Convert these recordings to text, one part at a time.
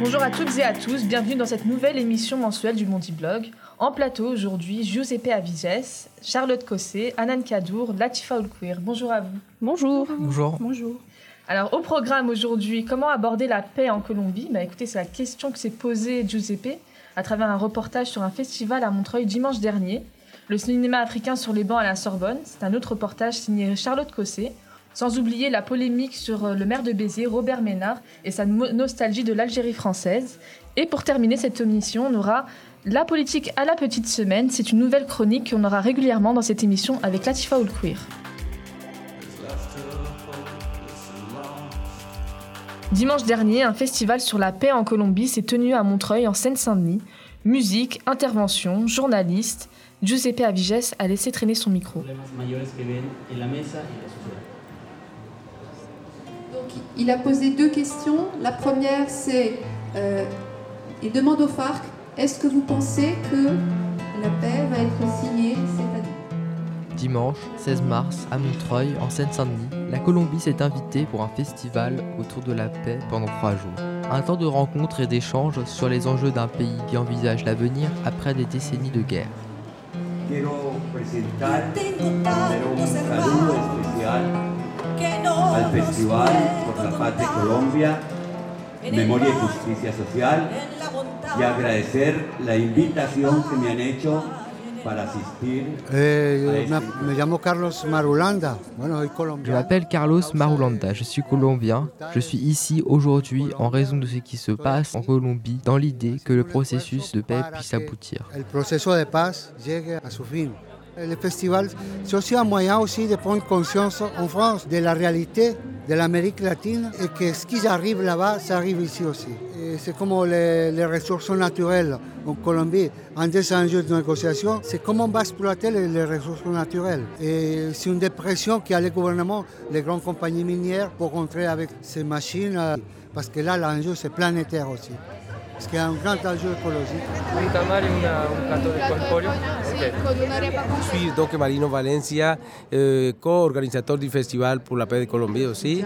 Bonjour à toutes et à tous, bienvenue dans cette nouvelle émission mensuelle du Monty Blog. En plateau aujourd'hui, Giuseppe Aviges, Charlotte Cossé, Anan Kadour, Latifa Oulkouir. Bonjour à vous. Bonjour. Bonjour. Bonjour. Alors au programme aujourd'hui, comment aborder la paix en Colombie? Bah, Écoutez, c'est la question que s'est posée Giuseppe à travers un reportage sur un festival à Montreuil dimanche dernier. Le cinéma africain sur les bancs à la Sorbonne, c'est un autre reportage signé Charlotte Cossé. Sans oublier la polémique sur euh, le maire de Béziers, Robert Ménard, et sa nostalgie de l'Algérie française. Et pour terminer cette émission, on aura la politique à la petite semaine. C'est une nouvelle chronique qu'on aura régulièrement dans cette émission avec Latifa Oulkouir. Dimanche dernier, un festival sur la paix en Colombie s'est tenu à Montreuil, en Seine-Saint-Denis. Musique, intervention, journaliste. Giuseppe Aviges a laissé traîner son micro. Il a posé deux questions. La première, c'est euh, il demande au FARC est-ce que vous pensez que la paix va être signée cette année? Dimanche 16 mars à Montreuil, en Seine-Saint-Denis, la Colombie s'est invitée pour un festival autour de la paix pendant trois jours. Un temps de rencontres et d'échanges sur les enjeux d'un pays qui envisage l'avenir après des décennies de guerre. Quiero al Festival por la Paz de Colombia, Memoria y Justicia Social, y agradecer la invitación que me han hecho para asistir Eh, me, me llamo Carlos Marulanda. Bueno, soy Je m'appelle Carlos Marulanda, je suis colombien. Je suis ici aujourd'hui en raison de ce qui se passe en Colombie dans l'idée que le processus de paix puisse aboutir. El proceso de paz llegue a su fin. Le festival, c'est aussi un moyen aussi de prendre conscience en France de la réalité de l'Amérique latine et que ce qui arrive là-bas, ça arrive ici aussi. C'est comme les, les ressources naturelles en Colombie. Un des enjeux de négociation, c'est comment on va exploiter les, les ressources naturelles. Et c'est une dépression qui a le gouvernement, les grandes compagnies minières, pour rentrer avec ces machines, parce que là, l'enjeu, c'est planétaire aussi. Parce qu'il y a un grand enjeu écologique. Je suis donc Marino Valencia, euh, co-organisateur du Festival pour la paix de Colombie aussi.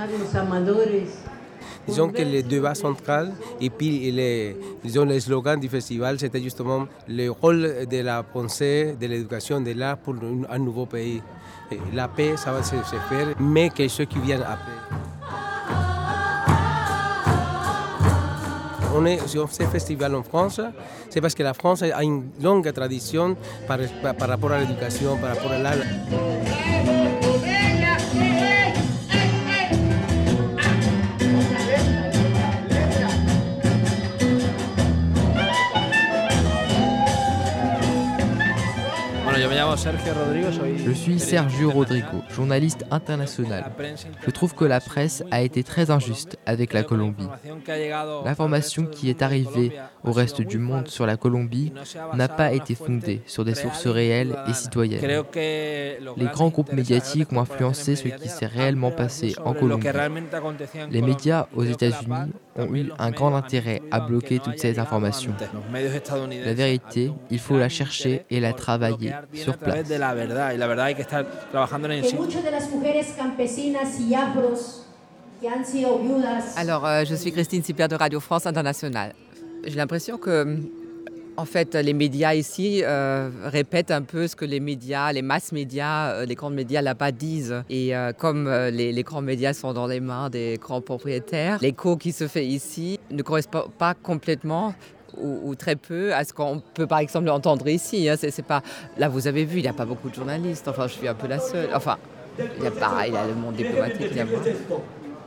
Disons que le débat central et puis les, disons, le slogan du festival, c'était justement le rôle de la pensée, de l'éducation, de l'art pour un, nouveau pays. Et la paix, ça va se, se faire, mais que ceux qui viennent après. On est sur ce festival en France, c'est parce que la France a une longue tradition par, par rapport à l'éducation, par rapport à l'art. Je suis Sergio Rodrigo, journaliste international. Je trouve que la presse a été très injuste avec la Colombie. L'information qui est arrivée au reste du monde sur la Colombie n'a pas été fondée sur des sources réelles et citoyennes. Les grands groupes médiatiques ont influencé ce qui s'est réellement passé en Colombie. Les médias aux États-Unis ont eu un grand intérêt à bloquer toutes ces informations. La vérité, il faut la chercher et la travailler sur place. Alors, euh, je suis Christine Sipler de Radio France Internationale. J'ai l'impression que, en fait, les médias ici euh, répètent un peu ce que les médias, les masses médias, euh, les grands médias là-bas disent. Et euh, comme les, grands médias sont dans les mains des grands propriétaires, l'écho qui se fait ici ne correspond pas complètement ou, très peu à ce qu'on peut par exemple entendre ici. hein. C'est pas... Là, vous avez vu, il n'y a pas beaucoup de journalistes. Enfin, je suis un peu la seule. Enfin, il y a pas, il y a le monde diplomatique, il y a moi.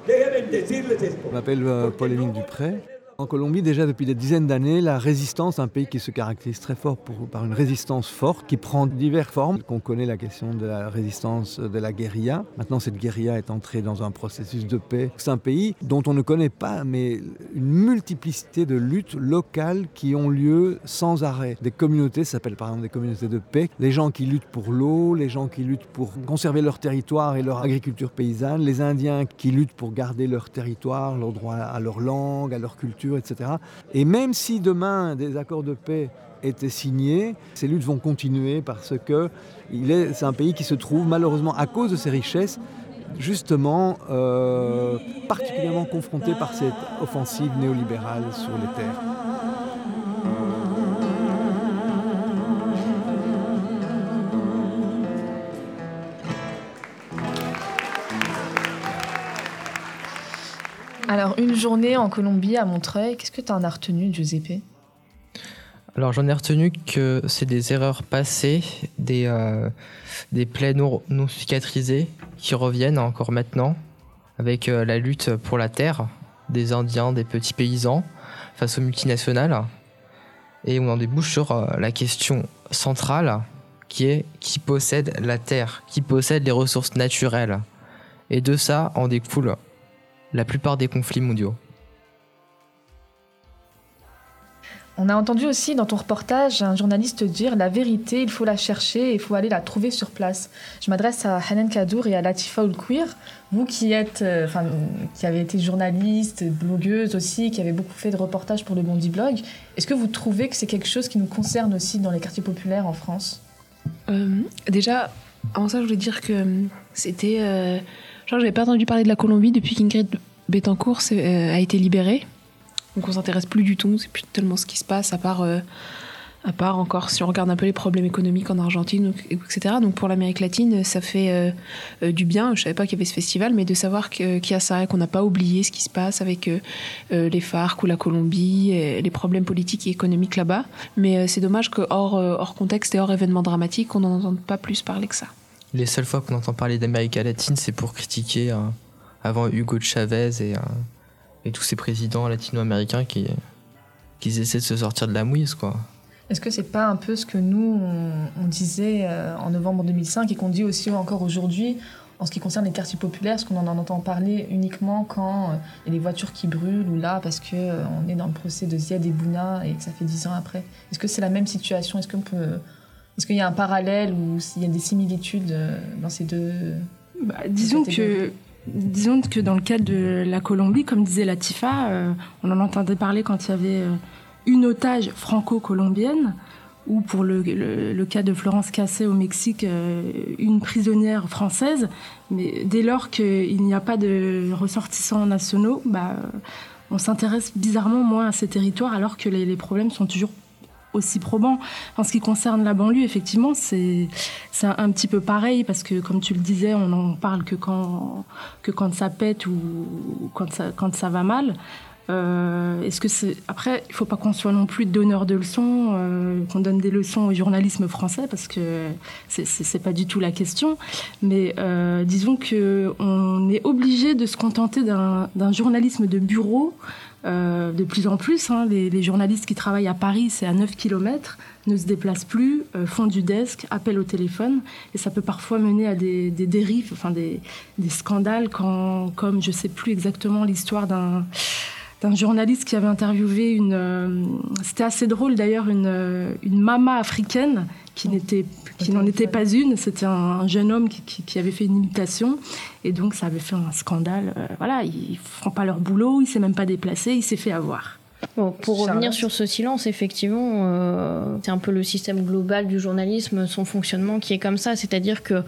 Je m'appelle euh, Paul-Émile Dupré. En Colombie, déjà depuis des dizaines d'années, la résistance, un pays qui se caractérise très fort par une résistance forte, qui prend diverses formes. On connaît la question de la résistance de la guérilla. Maintenant, cette guérilla est entrée dans un processus de paix. C'est un pays dont on ne connaît pas, mais une multiplicité de luttes locales qui ont lieu sans arrêt. Des communautés, ça s'appelle par exemple des communautés de paix. Les gens qui luttent pour l'eau, les gens qui luttent pour conserver leur territoire et leur agriculture paysanne, les Indiens qui luttent pour garder leur territoire, leur droit à leur langue, à leur culture, Et même si demain des accords de paix étaient signés, ces luttes vont continuer parce que c'est un pays qui se trouve malheureusement à cause de ses richesses justement euh, particulièrement confrontés par cette offensive néolibérale sur les terres. Journée en Colombie à Montreuil, qu'est-ce que tu en as retenu, Giuseppe? Alors, j'en ai retenu que c'est des erreurs passées, des, euh, des plaies non, cicatrisées qui reviennent encore maintenant, avec euh, la lutte pour la terre des Indiens, des petits paysans, face aux multinationales. Et on en débouche sur euh, la question centrale qui est qui possède la terre, qui possède les ressources naturelles. Et de ça en découle la plupart des conflits mondiaux. On a entendu aussi dans ton reportage un journaliste dire la vérité, il faut la chercher et il faut aller la trouver sur place. Je m'adresse à Hanan Kadour et à Latifa Oulkouir, vous qui êtes, euh, enfin, qui avez été journaliste, blogueuse aussi, qui avez beaucoup fait de reportages pour le Bondi Blog. Est-ce que vous trouvez que c'est quelque chose qui nous concerne aussi dans les quartiers populaires en France? Euh, Déjà, avant ça, je voulais dire que c'était euh, Genre, j'avais pas entendu parler de la Colombie depuis qu'Ingrid Betancourt euh, a été libérée. Donc on s'intéresse plus du tout, c'est plus tellement ce qui se passe, à part, euh, à part encore si on regarde un peu les problèmes économiques en Argentine, etc. Donc pour l'Amérique latine, ça fait euh, du bien. Je savais pas qu'il y avait ce festival, mais de savoir qu'il y a ça et qu'on n'a pas oublié ce qui se passe avec les FARC ou la Colombie, et les problèmes politiques et économiques là-bas. Mais c'est dommage que hors, contexte et hors événement dramatique, on n'en entende pas plus parler que ça. Les seules fois qu'on entend parler d'Amérique latine, c'est pour critiquer euh, avant Hugo Chavez et, euh, tous ces présidents latino-américains qui, qui essaient de se sortir de la mouise, quoi. Est-ce que c'est pas un peu ce que nous, on, disait euh, en novembre 2005 et qu'on dit aussi encore aujourd'hui en ce qui concerne les quartiers populaires, est-ce qu'on en entend parler uniquement quand il y a des voitures qui brûlent ou là parce qu'on on est dans le procès de Ziad et Bouna et que ça fait dix ans après? Est-ce que c'est la même situation? Est-ce qu'on peut est-ce qu'il y a un parallèle ou s'il y a des similitudes euh, dans ces deux bah, Disons que disons que dans le cas de la Colombie, comme disait Latifa, euh, on en entendait parler quand il y avait euh, une otage franco-colombienne, ou pour le, le, cas de Florence Cassé au Mexique, une prisonnière française. Mais dès lors qu'il n'y a pas de ressortissants nationaux, bah, on s'intéresse bizarrement moins à ces territoires, alors que les, les problèmes sont toujours aussi probant. En ce qui concerne la banlieue, effectivement, c'est un petit peu pareil parce que, comme tu le disais, on n'en parle que quand, ça pète ou quand ça, quand ça va mal. Euh, est-ce que c'est après il faut pas qu'on soit non plus donneur de leçons, euh, qu'on donne des leçons au journalisme français parce que c'est pas du tout la question. Mais euh, disons que on est obligé de se contenter d'un journalisme de bureau euh, de plus en plus, hein, les, journalistes qui travaillent à Paris, c'est à 9 km, ne se déplacent plus, euh, font du desk, appellent au téléphone, et ça peut parfois mener à des, dérives, enfin des, scandales, comme je ne sais plus exactement l'histoire d'un d'un journaliste qui avait interviewé une. Euh, c'était assez drôle d'ailleurs, une, une mama africaine qui n'était qui n'en était pas une. C'était un, jeune homme qui, qui, avait fait une imitation. Et donc, ça avait fait un scandale. Euh, voilà, ils ne font pas leur boulot, il ne s'est même pas déplacé, il s'est fait avoir. Bon, pour revenir sur ce silence, effectivement, euh, c'est un peu le système global du journalisme, son fonctionnement qui est comme ça. C'est-à-dire que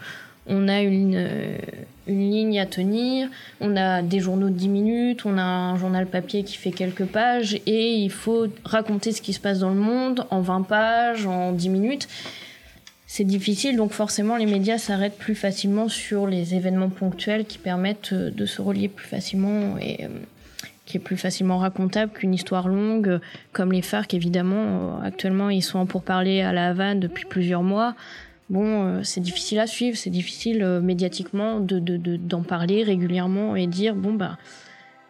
on a une, euh, une ligne à tenir, on a des journaux de 10 minutes, on a un journal papier qui fait quelques pages et il faut raconter ce qui se passe dans le monde en 20 pages, en 10 minutes c'est difficile, donc forcément les médias s'arrêtent plus facilement sur les événements ponctuels qui permettent euh, de se relier plus facilement et euh, qui est plus facilement racontable qu'une histoire longue, comme les FARC évidemment. Actuellement, ils sont pour parler à la Havane depuis plusieurs mois. Bon, c'est difficile à suivre, c'est difficile médiatiquement de, d'en parler régulièrement et dire bon bah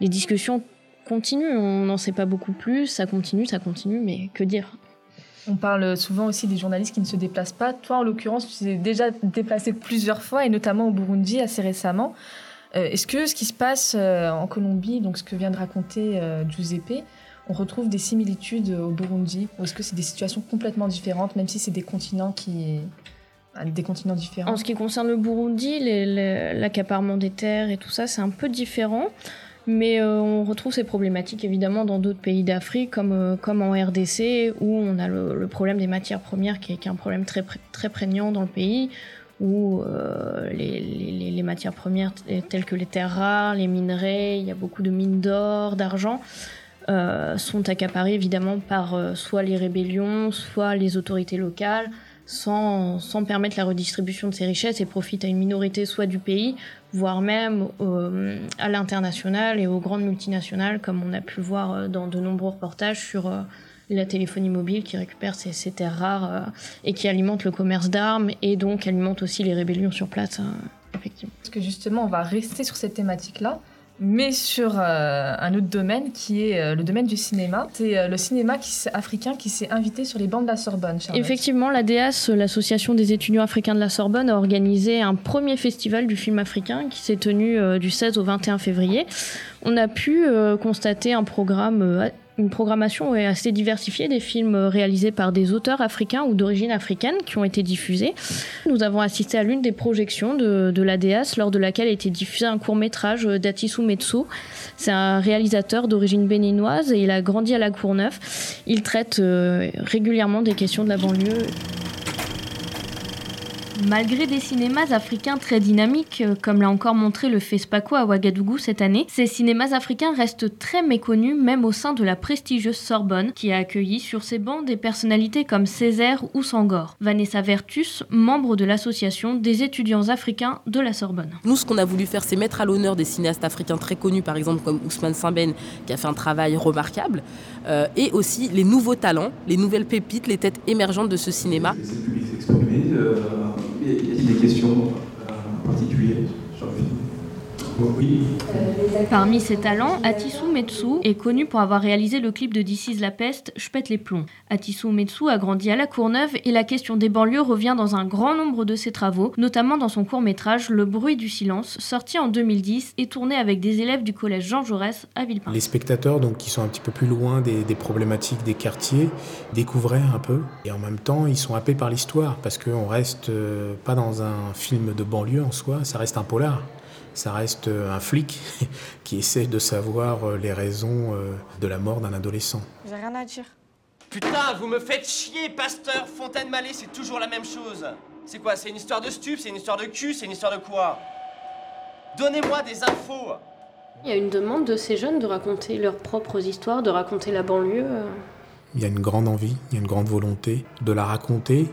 les discussions continuent, on n'en sait pas beaucoup plus, ça continue, ça continue, mais que dire? On parle souvent aussi des journalistes qui ne se déplacent pas. Toi, en l'occurrence, tu t'es déjà déplacé plusieurs fois, et notamment au Burundi assez récemment. Euh, est-ce que ce qui se passe euh, en Colombie, donc ce que vient de raconter euh, Giuseppe, on retrouve des similitudes au Burundi? Ou est-ce que c'est des situations complètement différentes, même si c'est des continents qui des continents différents En ce qui concerne le Burundi, l'accaparement des terres et tout ça, c'est un peu différent. Mais euh, on retrouve ces problématiques évidemment dans d'autres pays d'Afrique, comme, euh, en RDC, où on a le, problème des matières premières qui est, un problème très, très prégnant dans le pays, où les, les, matières premières telles que les terres rares, les minerais, il y a beaucoup de mines d'or, d'argent, sont accaparées évidemment par soit les rébellions, soit les autorités locales, sans, sans, permettre la redistribution de ces richesses et profitent à une minorité soit du pays, voire même euh, à l'international et aux grandes multinationales, comme on a pu voir euh, dans de nombreux reportages sur euh, la téléphonie mobile qui récupère ces, ces terres rares et qui alimente le commerce d'armes et donc alimente aussi les rébellions sur place, effectivement. Parce que justement, on va rester sur cette thématique-là mais sur euh, un autre domaine qui est euh, le domaine du cinéma. C'est euh, le cinéma africain qui s'est invité sur les bancs de la Sorbonne. Charlotte. Effectivement, l'ADAS, l'Association des étudiants africains de la Sorbonne, a organisé un premier festival du film africain qui s'est tenu du 16 au 21 février. On a pu constater un programme une programmation assez diversifiée des films réalisés par des auteurs africains ou d'origine africaine qui ont été diffusés. Nous avons assisté à l'une des projections de, de l'ADS lors de laquelle a été diffusé un court métrage d'Atisu Metsu. C'est un réalisateur d'origine béninoise et il a grandi à La Courneuve. Il traite euh, régulièrement des questions de la banlieue Malgré des cinémas africains très dynamiques, euh, comme l'a encore montré le FESPACO à Ouagadougou cette année, ces cinémas africains restent très méconnus même au sein de la prestigieuse Sorbonne, qui a accueilli sur ses bancs des personnalités comme Césaire ou Sangor. Vanessa Vertus, membre de l'association des étudiants africains de la Sorbonne. Nous, ce qu'on a voulu faire, c'est mettre à l'honneur des cinéastes africains très connus, par exemple comme Ousmane Simben, qui a fait un travail remarquable, euh, et aussi les nouveaux talents, les nouvelles pépites, les têtes émergentes de ce cinéma. Y a-t-il des questions euh, le film Parmi ses talents, Atisu Metsu est connu pour avoir réalisé le clip de This La Peste, Je pète les plombs. Atisu Metsu a grandi à La Courneuve et la question des banlieues revient dans un grand nombre de ses travaux, notamment dans son court-métrage Le bruit du silence, sorti en 2010 et tourné avec des élèves du collège Jean Jaurès à Villepin. Les spectateurs, donc, qui sont un petit peu plus loin des, problématiques des quartiers, découvraient un peu et en même temps, ils sont happés par l'histoire parce qu'on reste euh, pas dans un film de banlieue en soi, ça reste un polar ça reste euh, un flic qui essaie de savoir euh, les raisons euh, de la mort d'un adolescent. J'ai rien à dire. Putain, vous me faites chier, pasteur Fontaine-Mallet, c'est toujours la même chose. C'est quoi C'est une histoire de stup, c'est une histoire de cul, c'est une histoire de quoi? Donnez-moi des infos Il y a une demande de ces jeunes de raconter leurs propres histoires, de raconter la banlieue. Il y a une grande envie, il y a une grande volonté de la raconter,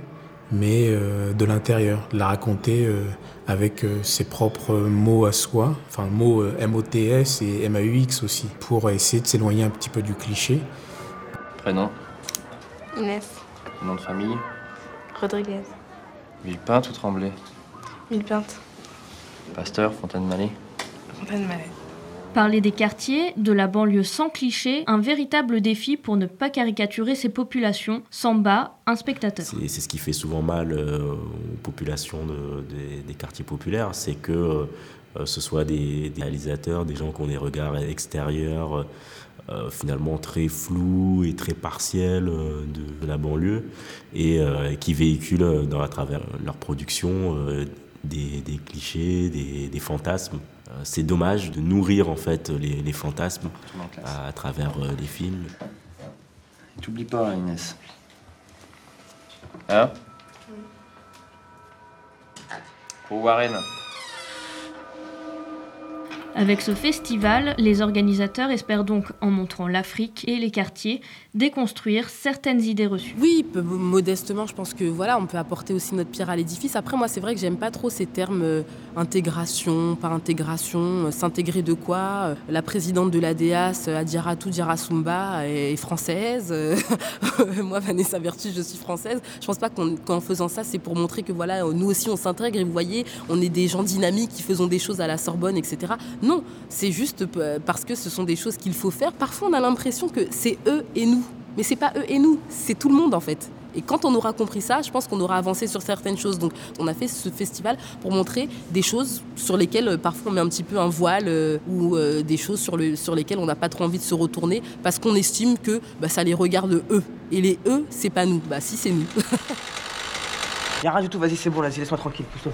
mais de l'intérieur, de la raconter avec euh, ses propres mots à soi, enfin mots euh, M-O-T-S et M-A-U-X aussi, pour essayer de s'éloigner un petit peu du cliché. Prénom? Inès. Nom de famille? Rodriguez. Villepinte ou Tremblay? Villepinte. Pasteur, Fontaine-Mallet Fontaine-Mallet. Parler des quartiers, de la banlieue sans cliché, un véritable défi pour ne pas caricaturer ces populations. Samba, un spectateur. C'est ce qui fait souvent mal euh, aux populations des quartiers populaires, c'est que euh, ce soit des, réalisateurs, des gens qui ont des regards extérieurs. Euh, finalement très flous et très partiels de, la banlieue et qui véhiculent à travers leur production des, clichés, des fantasmes euh, c'est dommage de nourrir en fait les, fantasmes à, travers euh, les films. T'oublies pas, Inès. Hein? Pour Warren. Avec ce festival, les organisateurs espèrent donc, en montrant l'Afrique et les quartiers, déconstruire certaines idées reçues. Oui, modestement, je pense que voilà, on peut apporter aussi notre pierre à l'édifice. Après, moi, c'est vrai que j'aime pas trop ces termes euh, intégration, par intégration, euh, s'intégrer de quoi. Euh, la présidente de l'ADAS, Adjaratou Djarasumba, est française. moi, Vanessa Vertus, je suis française. Je pense pas qu'en faisant ça, c'est pour montrer que voilà, nous aussi, on s'intègre et vous voyez, on est des gens dynamiques qui faisons des choses à la Sorbonne, etc. Non, c'est juste parce que ce sont des choses qu'il faut faire. Parfois, on a l'impression que c'est eux et nous. Mais c'est pas eux et nous, c'est tout le monde en fait. Et quand on aura compris ça, je pense qu'on aura avancé sur certaines choses. Donc on a fait ce festival pour montrer des choses sur lesquelles euh, parfois on met un petit peu un voile euh, ou euh, des choses sur, sur lesquelles on n'a pas trop envie de se retourner parce qu'on estime que bah, ça les regarde eux. Et les eux, c'est pas nous. Bah si, c'est nous. Y'a rien du tout, vas-y, c'est bon, laisse-moi tranquille, pousse-toi.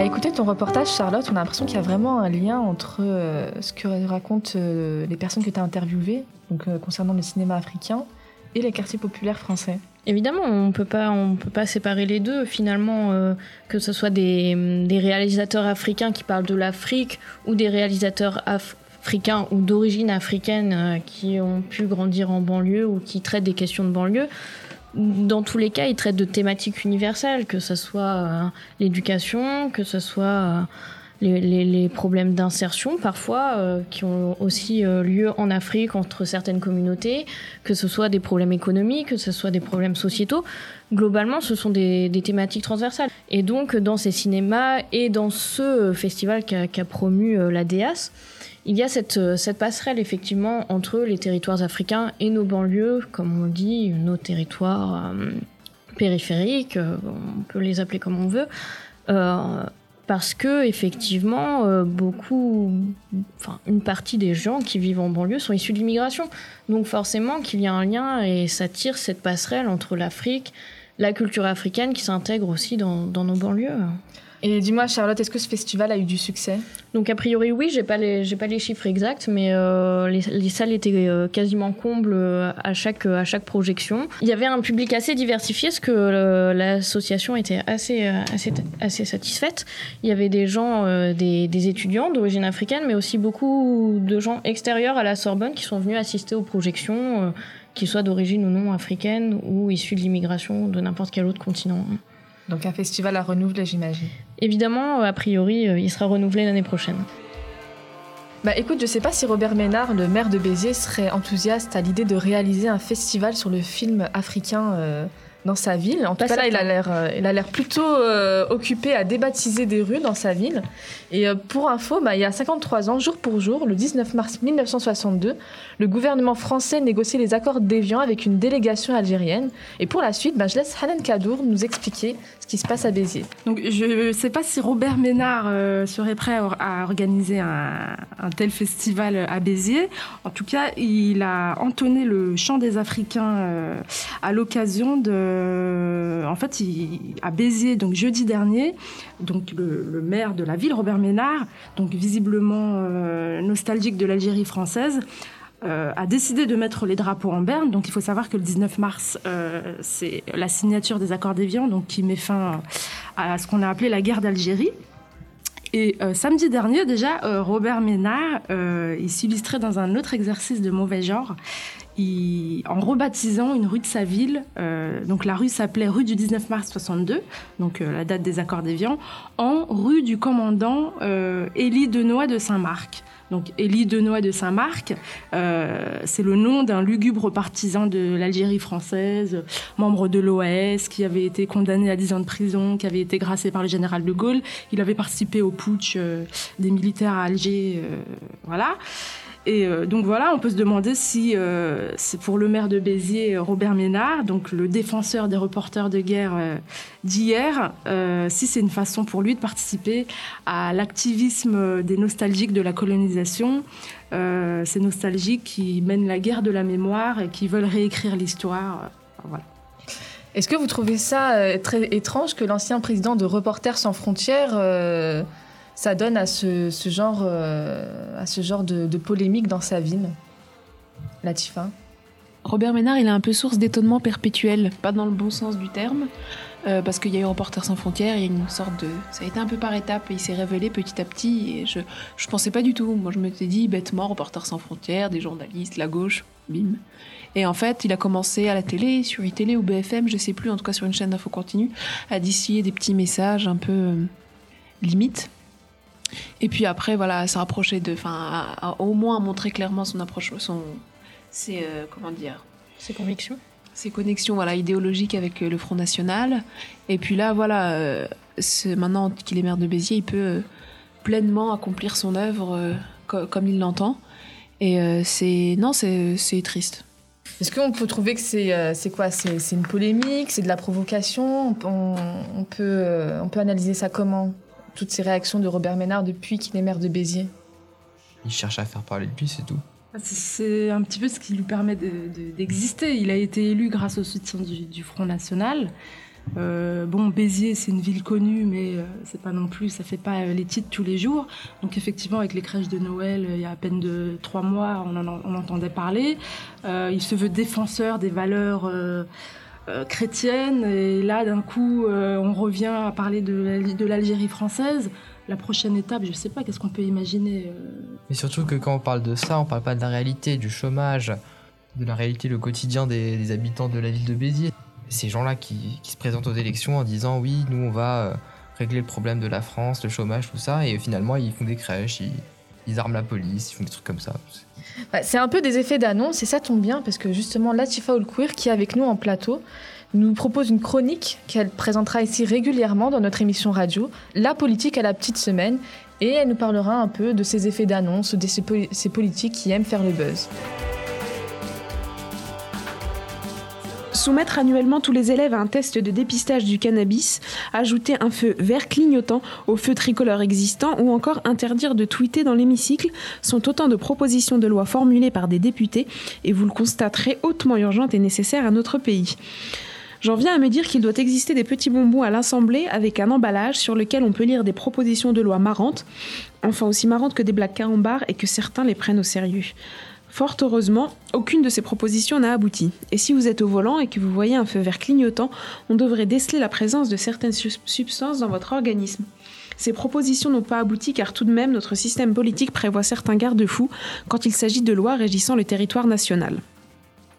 À écouter ton reportage, Charlotte, on a l'impression qu'il y a vraiment un lien entre euh, ce que racontent euh, les personnes que tu as interviewées, donc, euh, concernant le cinéma africain, et les quartiers populaires français Évidemment, on ne peut pas séparer les deux. Finalement, que ce soit des, réalisateurs africains qui parlent de l'Afrique ou des réalisateurs africains ou d'origine africaine qui ont pu grandir en banlieue ou qui traitent des questions de banlieue. Dans tous les cas, ils traitent de thématiques universelles, que ce soit euh, l'éducation, que ce soit les, problèmes d'insertion parfois euh, qui ont aussi euh, lieu en Afrique entre certaines communautés, que ce soit des problèmes économiques, que ce soit des problèmes sociétaux. Globalement, ce sont des, thématiques transversales. Et donc, dans ces cinémas et dans ce festival qu'a promu euh, la DEAS, il y a cette, cette, passerelle effectivement entre les territoires africains et nos banlieues, comme on dit, nos territoires périphériques, on peut les appeler comme on veut parce que effectivement euh, beaucoup enfin une partie des gens qui vivent en banlieue sont issus de l'immigration. Donc forcément qu'il y a un lien et ça tire cette passerelle entre l'Afrique la culture africaine qui s'intègre aussi dans, dans nos banlieues et dis-moi, Charlotte, est-ce que ce festival a eu du succès? Donc, a priori, oui, j'ai pas pas les chiffres exacts, mais euh, les, salles étaient euh, quasiment combles euh, à chaque, projection. Il y avait un public assez diversifié, ce que l'association était assez satisfaite. Il y avait des gens, des, des étudiants d'origine africaine, mais aussi beaucoup de gens extérieurs à la Sorbonne qui sont venus assister aux projections, qu'ils soient d'origine ou non africaine ou issus de l'immigration de n'importe quel autre continent. Donc un festival à renouveler, j'imagine. Évidemment, a priori, euh, il sera renouvelé l'année prochaine. Bah écoute, je sais pas si Robert Ménard, le maire de Béziers, serait enthousiaste à l'idée de réaliser un festival sur le film africain euh, dans sa ville. En tout cas, là, il a l'air, euh, il a l'air plutôt euh, occupé à débaptiser des rues dans sa ville. Et pour info, bah, il y a 53 ans, jour pour jour, le 19 mars 1962, le gouvernement français négociait les accords d'Évian avec une délégation algérienne. Et pour la suite, bah, je laisse Hanan Kadour nous expliquer qui se passe à Béziers. Donc, je ne sais pas si Robert Ménard serait prêt à, organiser un, tel festival à Béziers. En tout cas, il a entonné le chant des Africains à l'occasion de euh, en fait, à Béziers, donc jeudi dernier, donc le, maire de la ville, Robert Ménard, donc visiblement euh, nostalgique de l'Algérie française, euh, a décidé de mettre les drapeaux en berne. Donc il faut savoir que le 19 mars, c'est la signature des accords d'Évian, donc qui met fin à ce qu'on a appelé la guerre d'Algérie. Et samedi dernier, déjà, Robert Ménard, il s'illustrait dans un autre exercice de mauvais genre en rebaptisant une rue de sa ville, euh, donc la rue s'appelait rue du 19 mars 62, donc euh, la date des accords d'Évian, en rue du commandant euh, Élie Denoy de Saint-Marc. Donc Élie Denoy de Saint-Marc, c'est le nom d'un lugubre partisan de l'Algérie française, membre de l'OAS, qui avait été condamné à 10 ans de prison, qui avait été gracié par le général de Gaulle. Il avait participé au putsch des militaires à Alger, voilà. Et euh, donc voilà, on peut se demander si euh, c'est pour le maire de Béziers, Robert Ménard, donc le défenseur des reporters de guerre euh, d'hier, si c'est une façon pour lui de participer à l'activisme des nostalgiques de la colonisation, ces nostalgiques qui mènent la guerre de la mémoire et qui veulent réécrire l'histoire. Est-ce que vous trouvez ça très étrange que l'ancien président de Reporters sans frontières ça donne à ce, genre, euh, à ce genre de, polémique dans sa ville. Latifa Robert Ménard, il est un peu source d'étonnement perpétuel, pas dans le bon sens du terme, euh, parce qu'il y a eu Reporters sans frontières, il y a une sorte de... Ça a été un peu par étapes et il s'est révélé petit à petit et je, je pensais pas du tout. Moi je me suis dit bêtement Reporters sans frontières, des journalistes, la gauche, bim. Et en fait, il a commencé à la télé, sur iTélé ou BFM, je sais plus, en tout cas sur une chaîne d'info continue, à distiller des petits messages un peu euh, limites et puis après, voilà, se rapprocher de, enfin, au moins montrer clairement son approche, son, ses, euh, comment dire, ses convictions, ses connexions, voilà, idéologiques avec euh, le Front National. Et puis là, voilà, euh, maintenant qu'il est maire de Béziers, il peut pleinement accomplir son œuvre comme il l'entend. Et c'est, non, c'est triste. Est-ce qu'on peut trouver que c'est c'est quoi? C'est une polémique, c'est de la provocation? On, on, peut, on peut analyser ça comment? Toutes ces réactions de Robert Ménard depuis qu'il est maire de Béziers Il cherche à faire parler de lui, c'est tout. Ah, c'est un petit peu ce qui lui permet d'exister. Il a été élu grâce au soutien du, Front National. Euh, bon, Béziers, c'est une ville connue, mais euh, c'est pas non plus, ça fait pas euh, les titres tous les jours. Donc effectivement, avec les crèches de Noël, il y a à peine de trois mois, on en on entendait parler. il se veut défenseur des valeurs chrétiennes, et là, d'un coup, on revient à parler de l'Algérie française. La prochaine étape, je sais pas, qu'est-ce qu'on peut imaginer Mais surtout que quand on parle de ça, on parle pas de la réalité, du chômage, de la réalité, le quotidien des, habitants de la ville de Béziers ces gens-là qui, se présentent aux élections en disant oui, nous on va euh, régler le problème de la France, le chômage, tout ça, et finalement ils font des crèches, arment la police, ils font des trucs comme ça. C'est un peu des effets d'annonce et ça tombe bien parce que justement Latifa Oulkouir qui est avec nous en plateau nous propose une chronique qu'elle présentera ici régulièrement dans notre émission radio, La politique à la petite semaine, et elle nous parlera un peu de ces effets d'annonce, de ces politiques qui aiment faire le buzz. Soumettre annuellement tous les élèves à un test de dépistage du cannabis, ajouter un feu vert clignotant au feu tricolore existant ou encore interdire de tweeter dans l'hémicycle sont autant de propositions de loi formulées par des députés et vous le constaterez hautement urgentes et nécessaires à notre pays. J'en viens à me dire qu'il doit exister des petits bonbons à l'Assemblée avec un emballage sur lequel on peut lire des propositions de loi marrantes, enfin aussi marrantes que des blagues carambars et que certains les prennent au sérieux. Fort heureusement, aucune de ces propositions n'a abouti. Et si vous êtes au volant et que vous voyez un feu vert clignotant, on devrait déceler la présence de certaines substances dans votre organisme. Ces propositions n'ont pas abouti car tout de même notre système politique prévoit certains garde-fous quand il s'agit de lois régissant le territoire national.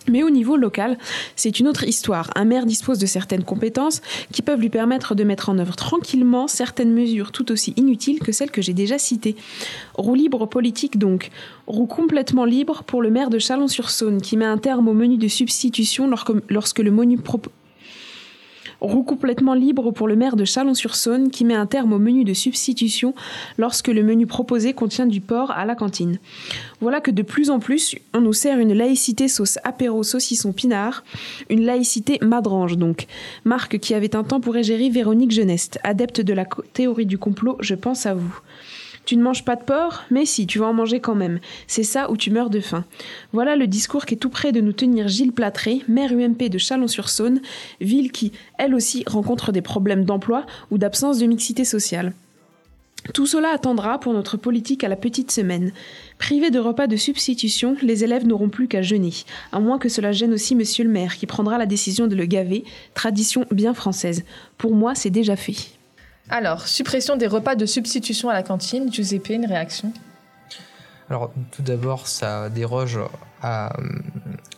Mais au niveau local, c'est une autre histoire. Un maire dispose de certaines compétences qui peuvent lui permettre de mettre en œuvre tranquillement certaines mesures tout aussi inutiles que celles que j'ai déjà citées. Roue libre politique donc. Roue complètement libre pour le maire de Chalon-sur-Saône qui met un terme au menu de substitution lorsque, le menu roue complètement libre pour le maire de Chalon-sur-Saône qui met un terme au menu de substitution lorsque le menu proposé contient du porc à la cantine. Voilà que de plus en plus, on nous sert une laïcité sauce apéro saucisson pinard, une laïcité madrange donc. Marque qui avait un temps pour égérie Véronique Geneste, adepte de la théorie du complot, je pense à vous. Tu ne manges pas de porc? Mais si, tu vas en manger quand même. C'est ça où tu meurs de faim. Voilà le discours qui est tout près de nous tenir Gilles Platré, maire UMP de Chalon-sur-Saône, ville qui, elle aussi, rencontre des problèmes d'emploi ou d'absence de mixité sociale. Tout cela attendra pour notre politique à la petite semaine. Privés de repas de substitution, les élèves n'auront plus qu'à jeûner, à moins que cela gêne aussi monsieur le maire qui prendra la décision de le gaver, tradition bien française. Pour moi, c'est déjà fait. Alors, suppression des repas de substitution à la cantine. Giuseppe, une réaction? Alors, tout d'abord, ça déroge à,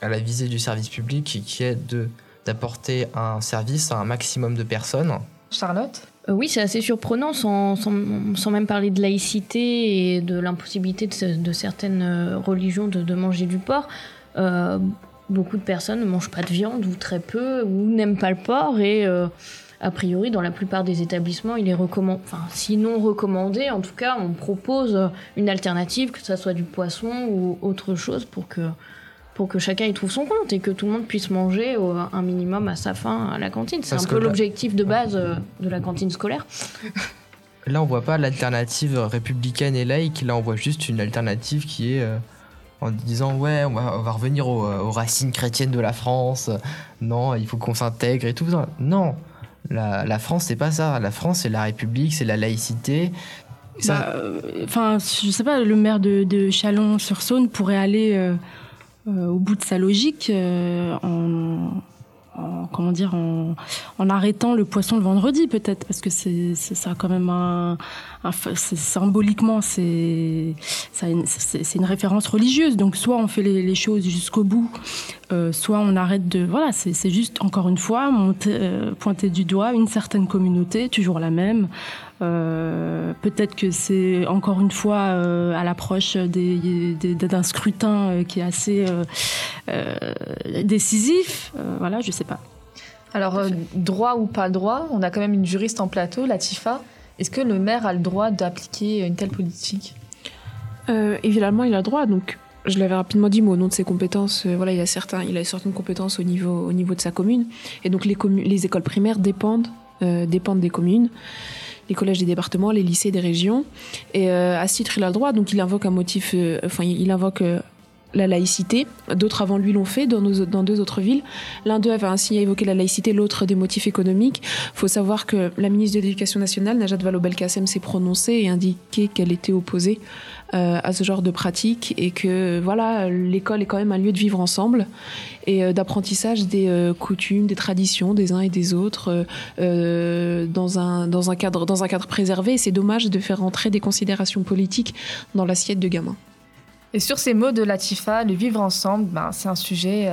la visée du service public qui est de d'apporter un service à un maximum de personnes. Charlotte? Euh, Oui, c'est assez surprenant, sans, sans, même parler de laïcité et de l'impossibilité de, certaines euh, religions de, manger du porc. Euh, beaucoup de personnes ne mangent pas de viande ou très peu ou n'aiment pas le porc et a priori, dans la plupart des établissements, il est recommandé, enfin, sinon recommandé, en tout cas, on propose une alternative, que ce soit du poisson ou autre chose, pour que, pour que chacun y trouve son compte et que tout le monde puisse manger un minimum à sa faim à la cantine. C'est un peu l'objectif de base euh, de la cantine scolaire. Là, on voit pas l'alternative républicaine et laïque. Là, on voit juste une alternative qui est euh, en disant ouais, on va, on va revenir aux, aux, racines chrétiennes de la France. Non, il faut qu'on s'intègre et tout ça. Non, la, France, c'est pas ça. La France, c'est la République, c'est la laïcité. Bah, euh, enfin, je sais pas, le maire de, Chalon-sur-Saône pourrait aller euh, euh, au bout de sa logique en, comment dire, en, arrêtant le poisson le vendredi peut-être, parce que c'est ça quand même un, symboliquement c'est c'est une référence religieuse. Donc soit on fait les, choses jusqu'au bout, euh, soit on arrête de voilà, c'est juste encore une fois euh, pointer du doigt une certaine communauté, toujours la même. Euh, peut-être que c'est encore une fois à l'approche d'un scrutin qui est assez décisif. voilà, je sais pas. Alors, droit ou pas droit, on a quand même une juriste en plateau, Latifa. Est-ce que le maire a le droit d'appliquer une telle politique? Évidemment, il a le droit. Donc, je l'avais rapidement dit, mais au nom de ses compétences, euh, voilà, il a certains, il a certaines compétences au niveau, au niveau de sa commune. Et donc les, les écoles primaires dépendent, euh, dépendent des communes, les collèges des départements, les lycées des régions. Et euh, à ce titre, il a le droit. Donc il invoque un motif, enfin, il invoque la laïcité. D'autres avant lui l'ont fait dans, deux autres villes. L'un d'eux avait ainsi évoqué la laïcité, l'autre des motifs économiques. Il faut savoir que la ministre de l'Éducation nationale, Najat Vallaud-Belkacem, s'est prononcée et indiqué qu'elle était opposée euh, à ce genre de pratique et que voilà, l'école est quand même un lieu de vivre ensemble et euh, d'apprentissage des euh, coutumes, des traditions des uns et des autres dans, un, dans, un cadre, dans un cadre préservé. c'est dommage de faire entrer des considérations politiques dans l'assiette de gamins. Et sur ces mots de Latifa, le vivre ensemble, ben, c'est un sujet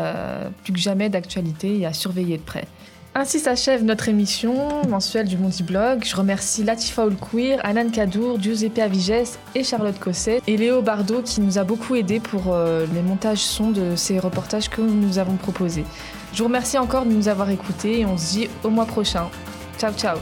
plus que jamais d'actualité et à surveiller de près. Ainsi s'achève notre émission mensuelle du Monty Blog. Je remercie Latifa Oulkouir, Anan Kadour, Giuseppe Aviges et Charlotte Cosset et Léo Bardot qui nous a beaucoup aidé pour euh, les montages son de ces reportages que nous avons proposés. Je vous remercie encore de nous avoir écoutés et on se dit au mois prochain. Ciao ciao